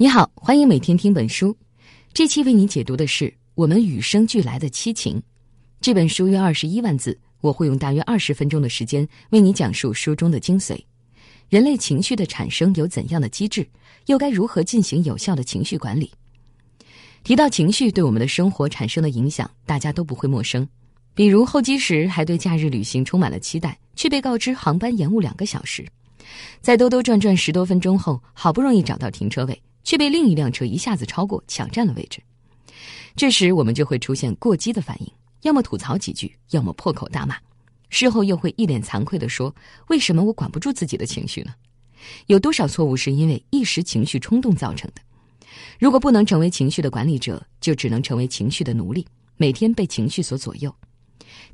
你好，欢迎每天听本书。这期为你解读的是《我们与生俱来的七情》这本书约二十一万字，我会用大约二十分钟的时间为你讲述书中的精髓。人类情绪的产生有怎样的机制？又该如何进行有效的情绪管理？提到情绪对我们的生活产生的影响，大家都不会陌生。比如候机时还对假日旅行充满了期待，却被告知航班延误两个小时；在兜兜转转十多分钟后，好不容易找到停车位。却被另一辆车一下子超过，抢占了位置。这时我们就会出现过激的反应，要么吐槽几句，要么破口大骂。事后又会一脸惭愧地说：“为什么我管不住自己的情绪呢？有多少错误是因为一时情绪冲动造成的？如果不能成为情绪的管理者，就只能成为情绪的奴隶，每天被情绪所左右。”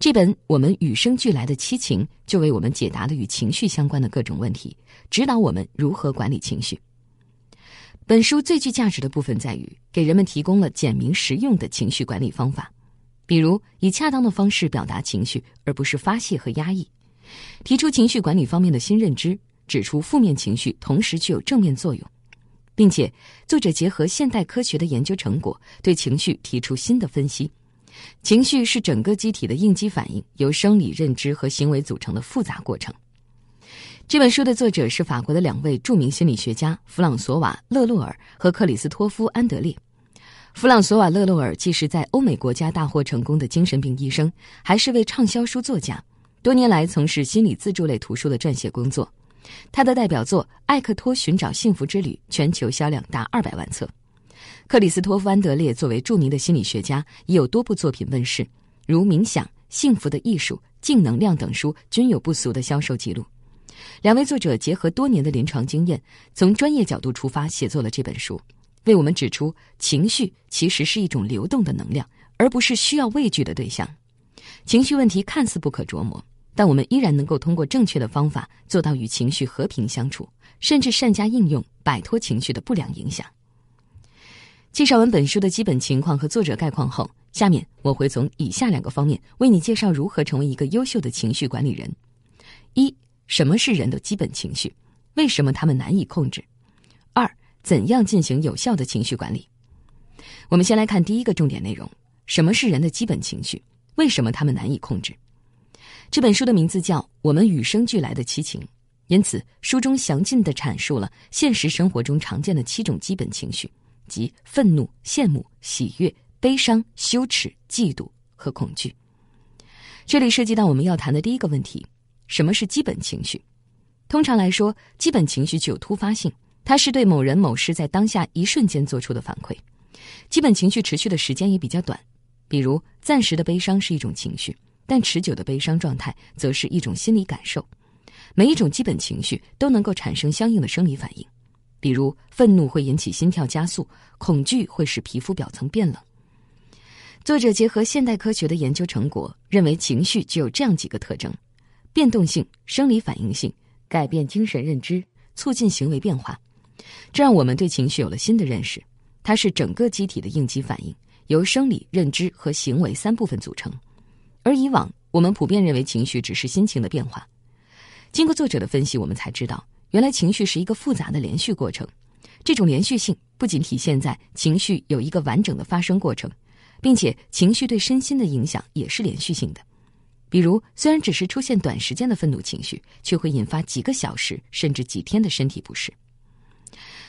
这本《我们与生俱来的七情》就为我们解答了与情绪相关的各种问题，指导我们如何管理情绪。本书最具价值的部分在于给人们提供了简明实用的情绪管理方法，比如以恰当的方式表达情绪，而不是发泄和压抑；提出情绪管理方面的新认知，指出负面情绪同时具有正面作用，并且作者结合现代科学的研究成果，对情绪提出新的分析。情绪是整个机体的应激反应，由生理、认知和行为组成的复杂过程。这本书的作者是法国的两位著名心理学家弗朗索瓦·勒洛尔和克里斯托夫·安德烈。弗朗索瓦·勒洛尔既是在欧美国家大获成功的精神病医生，还是位畅销书作家，多年来从事心理自助类图书的撰写工作。他的代表作《艾克托寻找幸福之旅》全球销量达二百万册。克里斯托夫·安德烈作为著名的心理学家，已有多部作品问世，如《冥想》《幸福的艺术》《净能量》等书均有不俗的销售记录。两位作者结合多年的临床经验，从专业角度出发写作了这本书，为我们指出情绪其实是一种流动的能量，而不是需要畏惧的对象。情绪问题看似不可琢磨，但我们依然能够通过正确的方法做到与情绪和平相处，甚至善加应用，摆脱情绪的不良影响。介绍完本书的基本情况和作者概况后，下面我会从以下两个方面为你介绍如何成为一个优秀的情绪管理人：一。什么是人的基本情绪？为什么他们难以控制？二、怎样进行有效的情绪管理？我们先来看第一个重点内容：什么是人的基本情绪？为什么他们难以控制？这本书的名字叫《我们与生俱来的七情》，因此书中详尽地阐述了现实生活中常见的七种基本情绪，即愤怒、羡慕、喜悦、悲伤、羞耻、嫉妒和恐惧。这里涉及到我们要谈的第一个问题。什么是基本情绪？通常来说，基本情绪具有突发性，它是对某人某事在当下一瞬间做出的反馈。基本情绪持续的时间也比较短，比如暂时的悲伤是一种情绪，但持久的悲伤状态则是一种心理感受。每一种基本情绪都能够产生相应的生理反应，比如愤怒会引起心跳加速，恐惧会使皮肤表层变冷。作者结合现代科学的研究成果，认为情绪具有这样几个特征。变动性、生理反应性，改变精神认知，促进行为变化，这让我们对情绪有了新的认识。它是整个机体的应激反应，由生理、认知和行为三部分组成。而以往我们普遍认为情绪只是心情的变化。经过作者的分析，我们才知道，原来情绪是一个复杂的连续过程。这种连续性不仅体现在情绪有一个完整的发生过程，并且情绪对身心的影响也是连续性的。比如，虽然只是出现短时间的愤怒情绪，却会引发几个小时甚至几天的身体不适，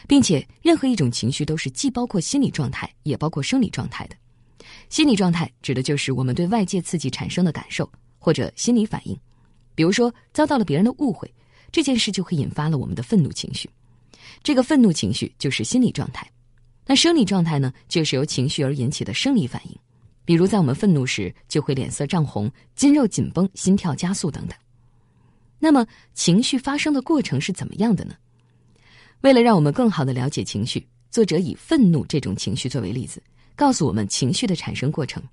并且任何一种情绪都是既包括心理状态，也包括生理状态的。心理状态指的就是我们对外界刺激产生的感受或者心理反应，比如说遭到了别人的误会，这件事就会引发了我们的愤怒情绪，这个愤怒情绪就是心理状态。那生理状态呢，就是由情绪而引起的生理反应。比如，在我们愤怒时，就会脸色涨红、筋肉紧绷、心跳加速等等。那么，情绪发生的过程是怎么样的呢？为了让我们更好的了解情绪，作者以愤怒这种情绪作为例子，告诉我们情绪的产生过程。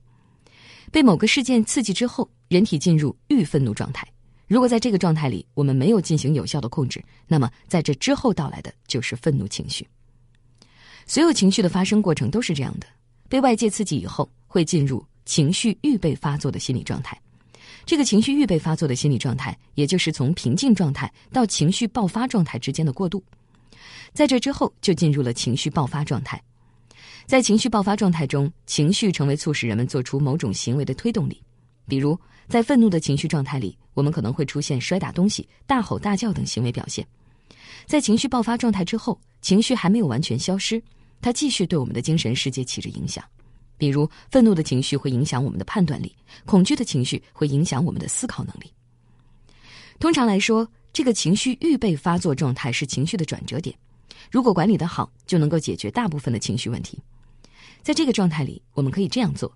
被某个事件刺激之后，人体进入预愤怒状态。如果在这个状态里，我们没有进行有效的控制，那么在这之后到来的就是愤怒情绪。所有情绪的发生过程都是这样的。被外界刺激以后，会进入情绪预备发作的心理状态。这个情绪预备发作的心理状态，也就是从平静状态到情绪爆发状态之间的过渡。在这之后就进入了情绪爆发状态。在情绪爆发状态中，情绪成为促使人们做出某种行为的推动力。比如，在愤怒的情绪状态里，我们可能会出现摔打东西、大吼大叫等行为表现。在情绪爆发状态之后，情绪还没有完全消失，它继续对我们的精神世界起着影响。比如，愤怒的情绪会影响我们的判断力，恐惧的情绪会影响我们的思考能力。通常来说，这个情绪预备发作状态是情绪的转折点，如果管理得好，就能够解决大部分的情绪问题。在这个状态里，我们可以这样做：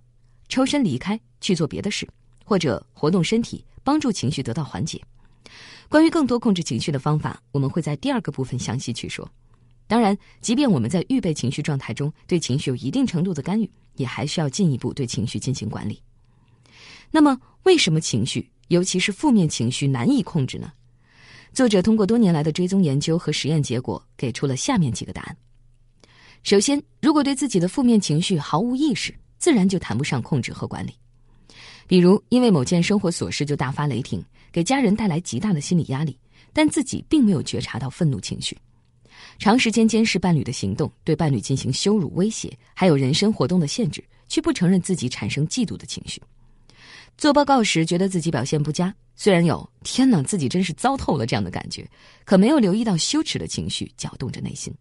抽身离开，去做别的事，或者活动身体，帮助情绪得到缓解。关于更多控制情绪的方法，我们会在第二个部分详细去说。当然，即便我们在预备情绪状态中对情绪有一定程度的干预，也还需要进一步对情绪进行管理。那么，为什么情绪，尤其是负面情绪难以控制呢？作者通过多年来的追踪研究和实验结果，给出了下面几个答案。首先，如果对自己的负面情绪毫无意识，自然就谈不上控制和管理。比如，因为某件生活琐事就大发雷霆。给家人带来极大的心理压力，但自己并没有觉察到愤怒情绪。长时间监视伴侣的行动，对伴侣进行羞辱、威胁，还有人身活动的限制，却不承认自己产生嫉妒的情绪。做报告时觉得自己表现不佳，虽然有“天哪，自己真是糟透了”这样的感觉，可没有留意到羞耻的情绪搅动着内心。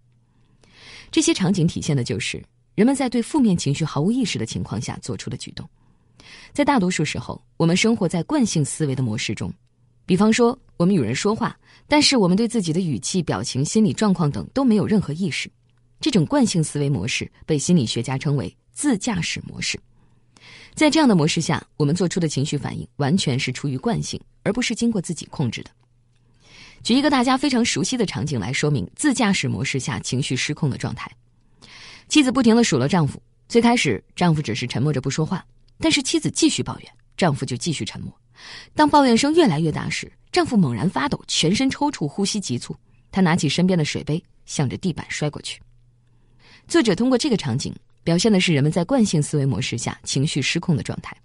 这些场景体现的就是人们在对负面情绪毫无意识的情况下做出的举动。在大多数时候，我们生活在惯性思维的模式中。比方说，我们与人说话，但是我们对自己的语气、表情、心理状况等都没有任何意识。这种惯性思维模式被心理学家称为自驾驶模式。在这样的模式下，我们做出的情绪反应完全是出于惯性，而不是经过自己控制的。举一个大家非常熟悉的场景来说明自驾驶模式下情绪失控的状态：妻子不停地数落丈夫，最开始丈夫只是沉默着不说话，但是妻子继续抱怨，丈夫就继续沉默。当抱怨声越来越大时，丈夫猛然发抖，全身抽搐，呼吸急促。他拿起身边的水杯，向着地板摔过去。作者通过这个场景，表现的是人们在惯性思维模式下情绪失控的状态。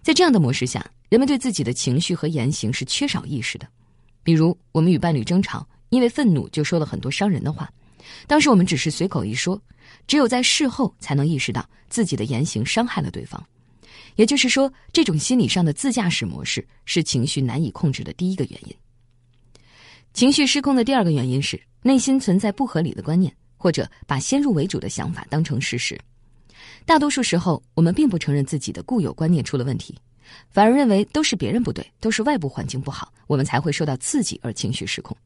在这样的模式下，人们对自己的情绪和言行是缺少意识的。比如，我们与伴侣争吵，因为愤怒就说了很多伤人的话，当时我们只是随口一说，只有在事后才能意识到自己的言行伤害了对方。也就是说，这种心理上的自驾驶模式是情绪难以控制的第一个原因。情绪失控的第二个原因是内心存在不合理的观念，或者把先入为主的想法当成事实。大多数时候，我们并不承认自己的固有观念出了问题，反而认为都是别人不对，都是外部环境不好，我们才会受到刺激而情绪失控。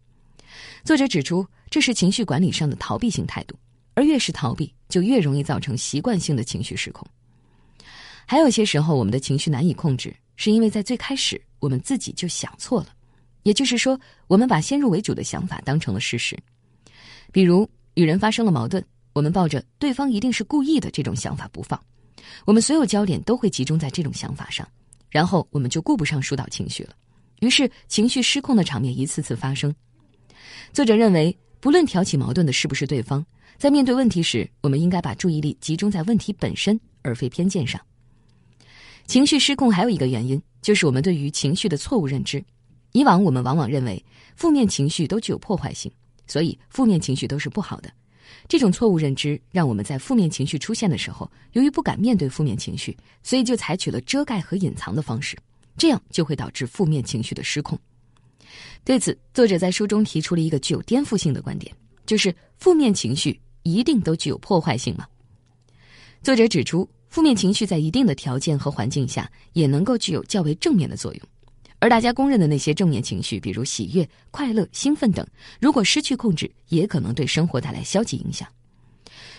作者指出，这是情绪管理上的逃避性态度，而越是逃避，就越容易造成习惯性的情绪失控。还有些时候，我们的情绪难以控制，是因为在最开始我们自己就想错了，也就是说，我们把先入为主的想法当成了事实。比如与人发生了矛盾，我们抱着对方一定是故意的这种想法不放，我们所有焦点都会集中在这种想法上，然后我们就顾不上疏导情绪了，于是情绪失控的场面一次次发生。作者认为，不论挑起矛盾的是不是对方，在面对问题时，我们应该把注意力集中在问题本身，而非偏见上。情绪失控还有一个原因，就是我们对于情绪的错误认知。以往我们往往认为负面情绪都具有破坏性，所以负面情绪都是不好的。这种错误认知让我们在负面情绪出现的时候，由于不敢面对负面情绪，所以就采取了遮盖和隐藏的方式，这样就会导致负面情绪的失控。对此，作者在书中提出了一个具有颠覆性的观点，就是负面情绪一定都具有破坏性吗？作者指出。负面情绪在一定的条件和环境下，也能够具有较为正面的作用。而大家公认的那些正面情绪，比如喜悦、快乐、兴奋等，如果失去控制，也可能对生活带来消极影响。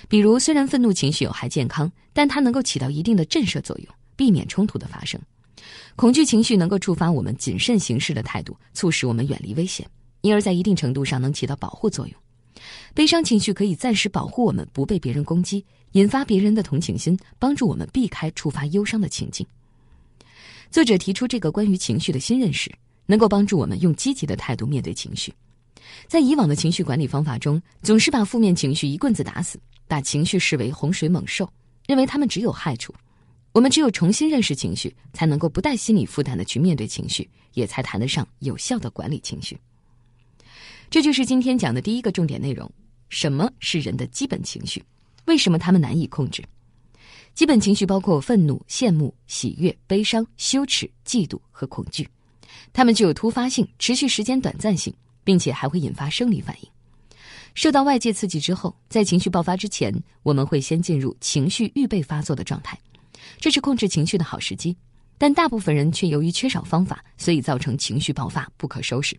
比如，虽然愤怒情绪有害健康，但它能够起到一定的震慑作用，避免冲突的发生。恐惧情绪能够触发我们谨慎行事的态度，促使我们远离危险，因而在一定程度上能起到保护作用。悲伤情绪可以暂时保护我们不被别人攻击。引发别人的同情心，帮助我们避开触发忧伤的情境。作者提出这个关于情绪的新认识，能够帮助我们用积极的态度面对情绪。在以往的情绪管理方法中，总是把负面情绪一棍子打死，把情绪视为洪水猛兽，认为他们只有害处。我们只有重新认识情绪，才能够不带心理负担的去面对情绪，也才谈得上有效的管理情绪。这就是今天讲的第一个重点内容。什么是人的基本情绪，为什么他们难以控制。基本情绪包括愤怒、羡慕、喜悦、悲伤、羞耻、嫉妒和恐惧，它们具有突发性、持续时间短暂性，并且还会引发生理反应。受到外界刺激之后，在情绪爆发之前，我们会先进入情绪预备发作的状态，这是控制情绪的好时机。但大部分人却由于缺少方法，所以造成情绪爆发不可收拾。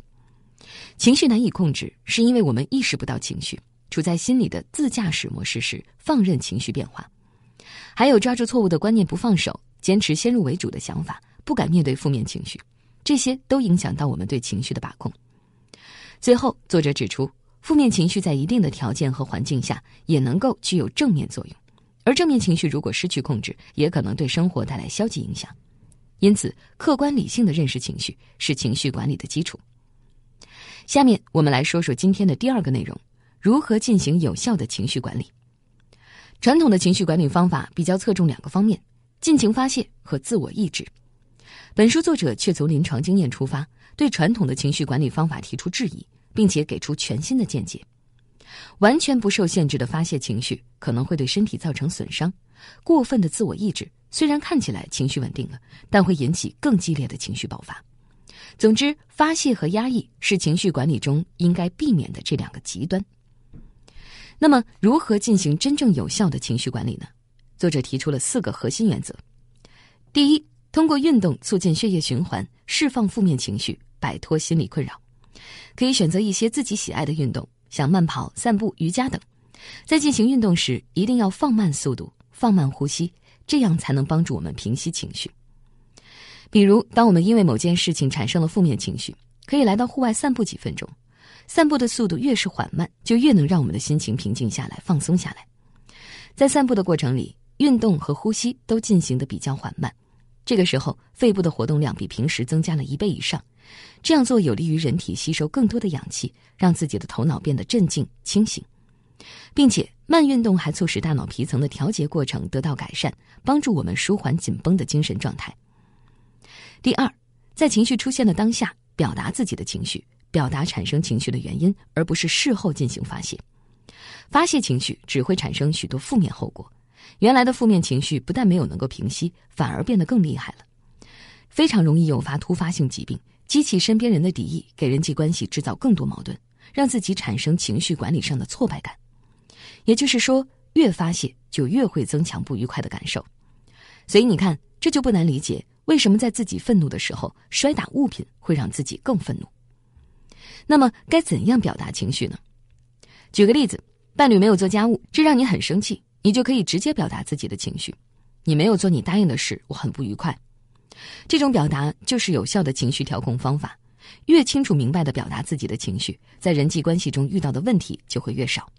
情绪难以控制，是因为我们意识不到情绪，处在心理的自驾驶模式时，放任情绪变化。还有抓住错误的观念不放手，坚持先入为主的想法，不敢面对负面情绪，这些都影响到我们对情绪的把控。最后，作者指出。负面情绪在一定的条件和环境下也能够具有正面作用，而正面情绪如果失去控制，也可能对生活带来消极影响。因此，客观理性的认识情绪是情绪管理的基础。下面我们来说说今天的第二个内容：如何进行有效的情绪管理。传统的情绪管理方法比较侧重两个方面：尽情发泄和自我抑制。本书作者却从临床经验出发，对传统的情绪管理方法提出质疑。并且给出全新的见解，完全不受限制的发泄情绪可能会对身体造成损伤。过分的自我抑制虽然看起来情绪稳定了，但会引起更激烈的情绪爆发。总之，发泄和压抑是情绪管理中应该避免的这两个极端。那么，如何进行真正有效的情绪管理呢？作者提出了四个核心原则：第一，通过运动促进血液循环，释放负面情绪，摆脱心理困扰。可以选择一些自己喜爱的运动，像慢跑、散步、瑜伽等。在进行运动时，一定要放慢速度，放慢呼吸，这样才能帮助我们平息情绪。比如，当我们因为某件事情产生了负面情绪，可以来到户外散步几分钟。散步的速度越是缓慢，就越能让我们的心情平静下来、放松下来。在散步的过程里，运动和呼吸都进行的比较缓慢。这个时候，肺部的活动量比平时增加了一倍以上。这样做有利于人体吸收更多的氧气，让自己的头脑变得镇静清醒，并且慢运动还促使大脑皮层的调节过程得到改善，帮助我们舒缓紧绷的精神状态。第二，在情绪出现的当下，表达自己的情绪，表达产生情绪的原因，而不是事后进行发泄。发泄情绪只会产生许多负面后果，原来的负面情绪不但没有能够平息，反而变得更厉害了，非常容易诱发突发性疾病。激起身边人的敌意，给人际关系制造更多矛盾，让自己产生情绪管理上的挫败感。也就是说，越发泄就越会增强不愉快的感受。所以你看，这就不难理解为什么在自己愤怒的时候摔打物品会让自己更愤怒。那么，该怎样表达情绪呢？举个例子，伴侣没有做家务，这让你很生气，你就可以直接表达自己的情绪：你没有做你答应的事，我很不愉快。这种表达就是有效的情绪调控方法。越清楚明白的表达自己的情绪，在人际关系中遇到的问题就会越少。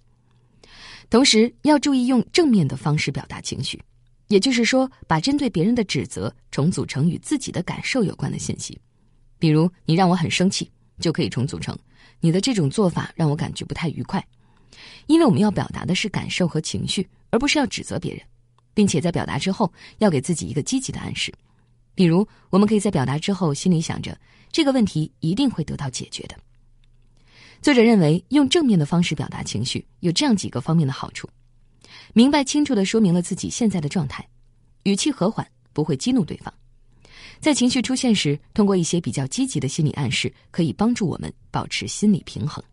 同时，要注意用正面的方式表达情绪，也就是说，把针对别人的指责重组成与自己的感受有关的信息。比如，你让我很生气，就可以重组成你的这种做法让我感觉不太愉快。因为我们要表达的是感受和情绪，而不是要指责别人，并且在表达之后要给自己一个积极的暗示。比如，我们可以在表达之后，心里想着这个问题一定会得到解决的。作者认为，用正面的方式表达情绪有这样几个方面的好处：明白清楚的说明了自己现在的状态，语气和缓，不会激怒对方。在情绪出现时，通过一些比较积极的心理暗示，可以帮助我们保持心理平衡。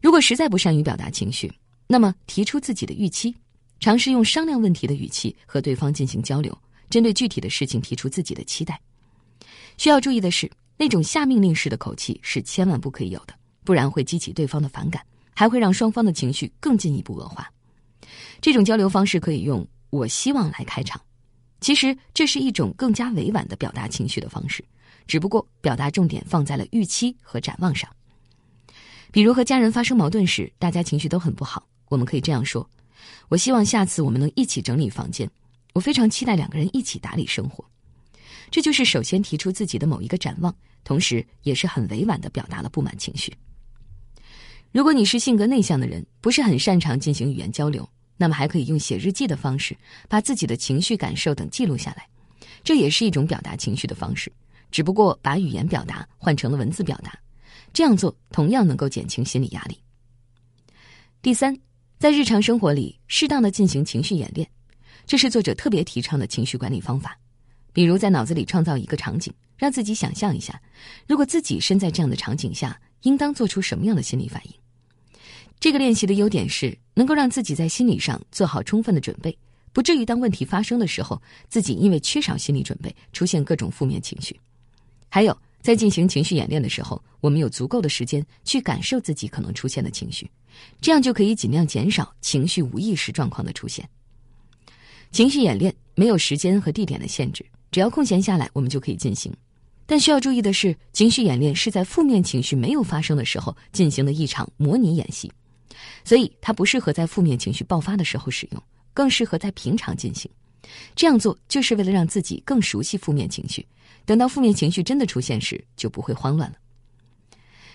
如果实在不善于表达情绪，那么提出自己的预期，尝试用商量问题的语气和对方进行交流。针对具体的事情提出自己的期待，需要注意的是，那种下命令式的口气是千万不可以有的，不然会激起对方的反感，还会让双方的情绪更进一步恶化。这种交流方式可以用“我希望”来开场，其实这是一种更加委婉的表达情绪的方式，只不过表达重点放在了预期和展望上。比如和家人发生矛盾时，大家情绪都很不好，我们可以这样说：“我希望下次我们能一起整理房间。”我非常期待两个人一起打理生活，这就是首先提出自己的某一个展望，同时也是很委婉的表达了不满情绪。如果你是性格内向的人，不是很擅长进行语言交流，那么还可以用写日记的方式，把自己的情绪、感受等记录下来，这也是一种表达情绪的方式，只不过把语言表达换成了文字表达，这样做同样能够减轻心理压力。第三，在日常生活里适当的进行情绪演练，这是作者特别提倡的情绪管理方法。比如在脑子里创造一个场景，让自己想象一下，如果自己身在这样的场景下，应当做出什么样的心理反应。这个练习的优点是能够让自己在心理上做好充分的准备，不至于当问题发生的时候，自己因为缺少心理准备出现各种负面情绪。还有。在进行情绪演练的时候，我们有足够的时间去感受自己可能出现的情绪，这样就可以尽量减少情绪无意识状况的出现。情绪演练没有时间和地点的限制，只要空闲下来，我们就可以进行。但需要注意的是，情绪演练是在负面情绪没有发生的时候进行的一场模拟演习，所以它不适合在负面情绪爆发的时候使用，更适合在平常进行。这样做就是为了让自己更熟悉负面情绪。等到负面情绪真的出现时，就不会慌乱了。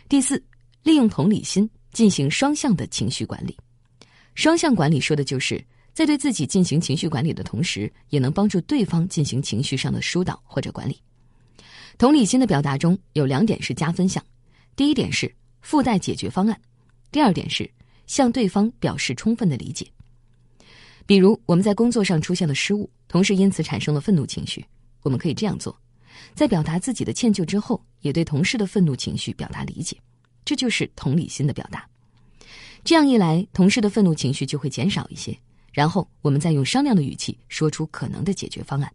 第四，利用同理心进行双向的情绪管理。双向管理说的就是在对自己进行情绪管理的同时，也能帮助对方进行情绪上的疏导或者管理。同理心的表达中有两点是加分项：第一点是附带解决方案；第二点是向对方表示充分的理解。比如我们在工作上出现了失误，同事因此产生了愤怒情绪，我们可以这样做。在表达自己的歉疚之后，也对同事的愤怒情绪表达理解，这就是同理心的表达。这样一来，同事的愤怒情绪就会减少一些。然后，我们再用商量的语气说出可能的解决方案。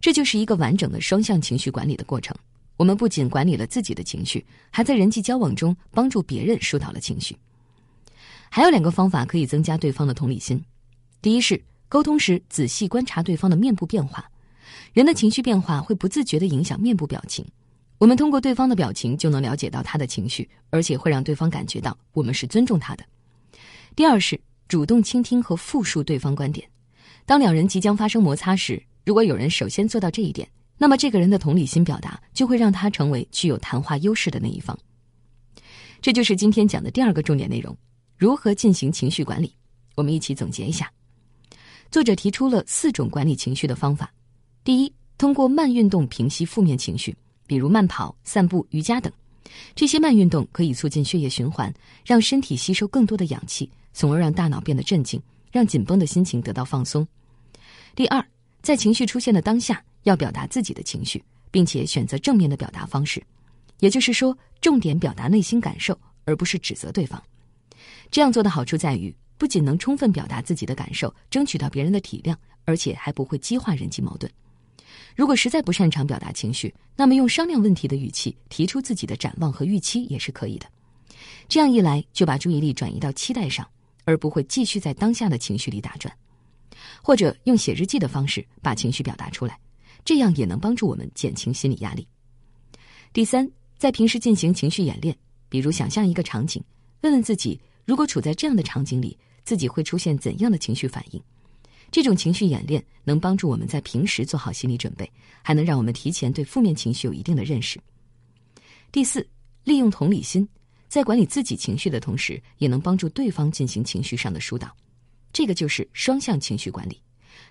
这就是一个完整的双向情绪管理的过程。我们不仅管理了自己的情绪，还在人际交往中帮助别人疏导了情绪。还有两个方法可以增加对方的同理心：第一是沟通时仔细观察对方的面部变化。人的情绪变化会不自觉地影响面部表情，我们通过对方的表情就能了解到他的情绪，而且会让对方感觉到我们是尊重他的。第二是主动倾听和复述对方观点。当两人即将发生摩擦时，如果有人首先做到这一点，那么这个人的同理心表达就会让他成为具有谈话优势的那一方。这就是今天讲的第二个重点内容：如何进行情绪管理。我们一起总结一下，作者提出了四种管理情绪的方法。第一，通过慢运动平息负面情绪，比如慢跑、散步、瑜伽等。这些慢运动可以促进血液循环，让身体吸收更多的氧气，从而让大脑变得镇静，让紧绷的心情得到放松。第二，在情绪出现的当下，要表达自己的情绪，并且选择正面的表达方式，也就是说，重点表达内心感受，而不是指责对方。这样做的好处在于，不仅能充分表达自己的感受，争取到别人的体谅，而且还不会激化人际矛盾。如果实在不擅长表达情绪，那么用商量问题的语气提出自己的展望和预期也是可以的。这样一来，就把注意力转移到期待上，而不会继续在当下的情绪里打转。或者用写日记的方式把情绪表达出来，这样也能帮助我们减轻心理压力。第三，在平时进行情绪演练，比如想象一个场景，问问自己，如果处在这样的场景里，自己会出现怎样的情绪反应。这种情绪演练能帮助我们在平时做好心理准备，还能让我们提前对负面情绪有一定的认识。第四，利用同理心，在管理自己情绪的同时，也能帮助对方进行情绪上的疏导。这个就是双向情绪管理，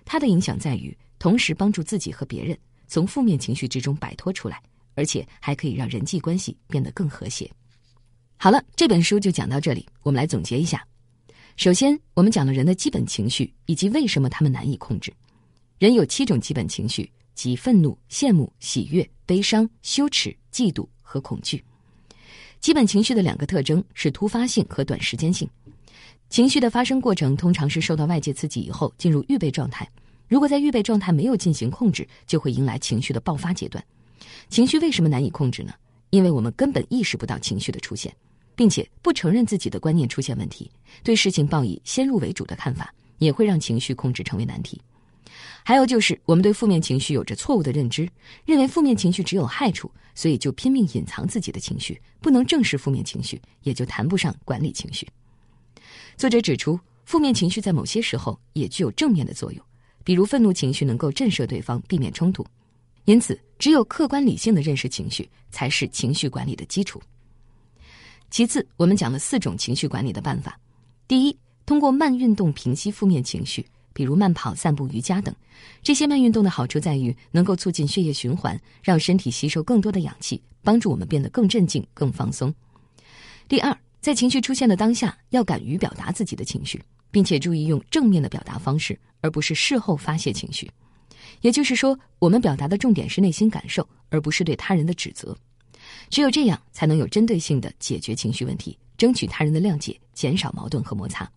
它的影响在于同时帮助自己和别人从负面情绪之中摆脱出来，而且还可以让人际关系变得更和谐。好了，这本书就讲到这里，我们来总结一下。首先，我们讲了人的基本情绪以及为什么他们难以控制。人有七种基本情绪，即愤怒、羡慕、喜悦、悲伤、羞耻、嫉妒和恐惧。基本情绪的两个特征是突发性和短时间性。情绪的发生过程通常是受到外界刺激以后进入预备状态，如果在预备状态没有进行控制，就会迎来情绪的爆发阶段。情绪为什么难以控制呢？因为我们根本意识不到情绪的出现。并且不承认自己的观念出现问题，对事情抱以先入为主的看法，也会让情绪控制成为难题。还有就是，我们对负面情绪有着错误的认知，认为负面情绪只有害处，所以就拼命隐藏自己的情绪，不能正视负面情绪，也就谈不上管理情绪。作者指出，负面情绪在某些时候也具有正面的作用，比如愤怒情绪能够震慑对方，避免冲突。因此，只有客观理性的认识情绪，才是情绪管理的基础。其次，我们讲了四种情绪管理的办法。第一，通过慢运动平息负面情绪，比如慢跑、散步、瑜伽等。这些慢运动的好处在于能够促进血液循环，让身体吸收更多的氧气，帮助我们变得更镇静、更放松。第二，在情绪出现的当下，要敢于表达自己的情绪，并且注意用正面的表达方式，而不是事后发泄情绪。也就是说，我们表达的重点是内心感受，而不是对他人的指责。只有这样，才能有针对性的解决情绪问题，争取他人的谅解，减少矛盾和摩擦。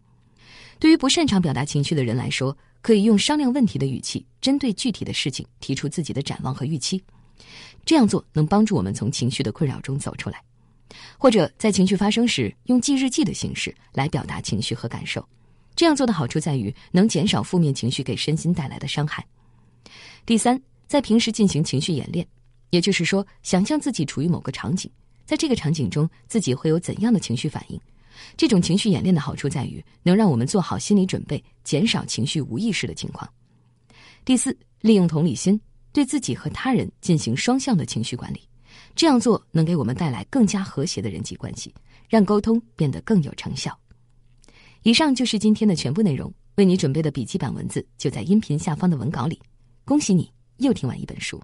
对于不擅长表达情绪的人来说，可以用商量问题的语气，针对具体的事情提出自己的展望和预期。这样做能帮助我们从情绪的困扰中走出来。或者在情绪发生时，用记日记的形式来表达情绪和感受。这样做的好处在于能减少负面情绪给身心带来的伤害。第三，在平时进行情绪演练，也就是说，想象自己处于某个场景，在这个场景中自己会有怎样的情绪反应。这种情绪演练的好处在于能让我们做好心理准备，减少情绪无意识的情况。第四，利用同理心对自己和他人进行双向的情绪管理，这样做能给我们带来更加和谐的人际关系，让沟通变得更有成效。以上就是今天的全部内容，为你准备的笔记版文字就在音频下方的文稿里。恭喜你又听完一本书。